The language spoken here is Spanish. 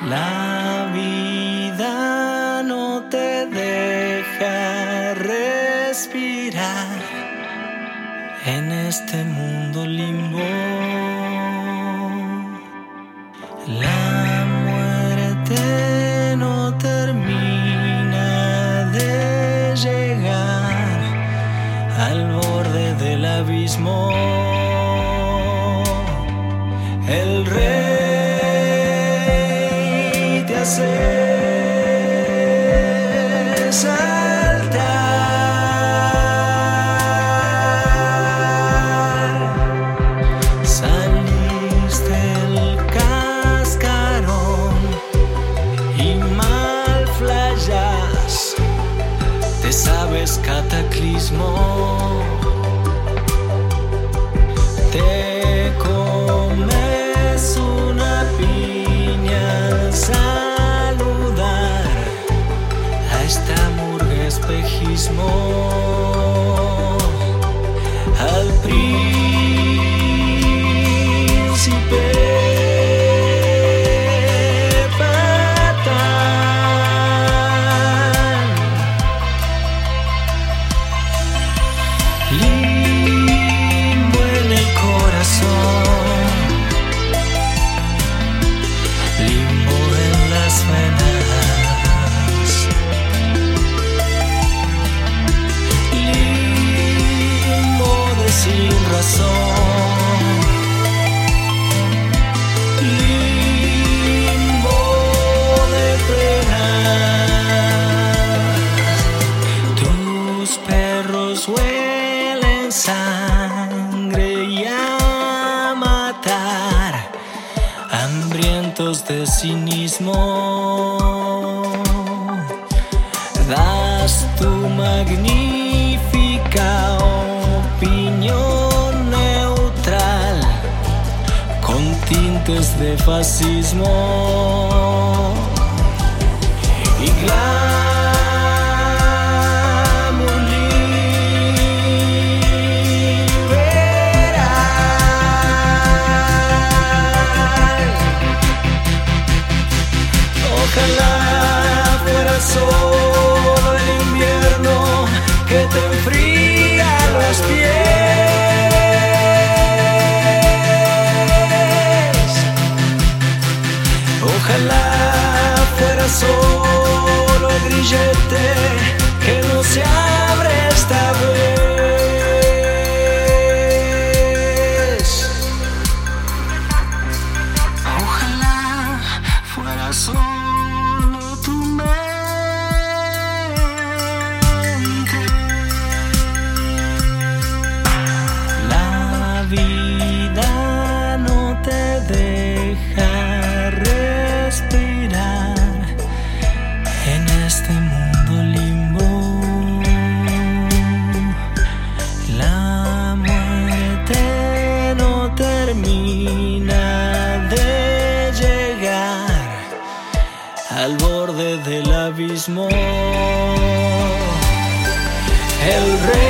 La vida no te deja respirar en este mundo limbo. La muerte no termina de llegar al borde del abismo. El sabes cataclismo. Te comes una piña al saludar a esta murga espejismo. Hambrientos de cinismo. Das tu magnífica opinión neutral con tintes de fascismo y al borde del abismo. El rey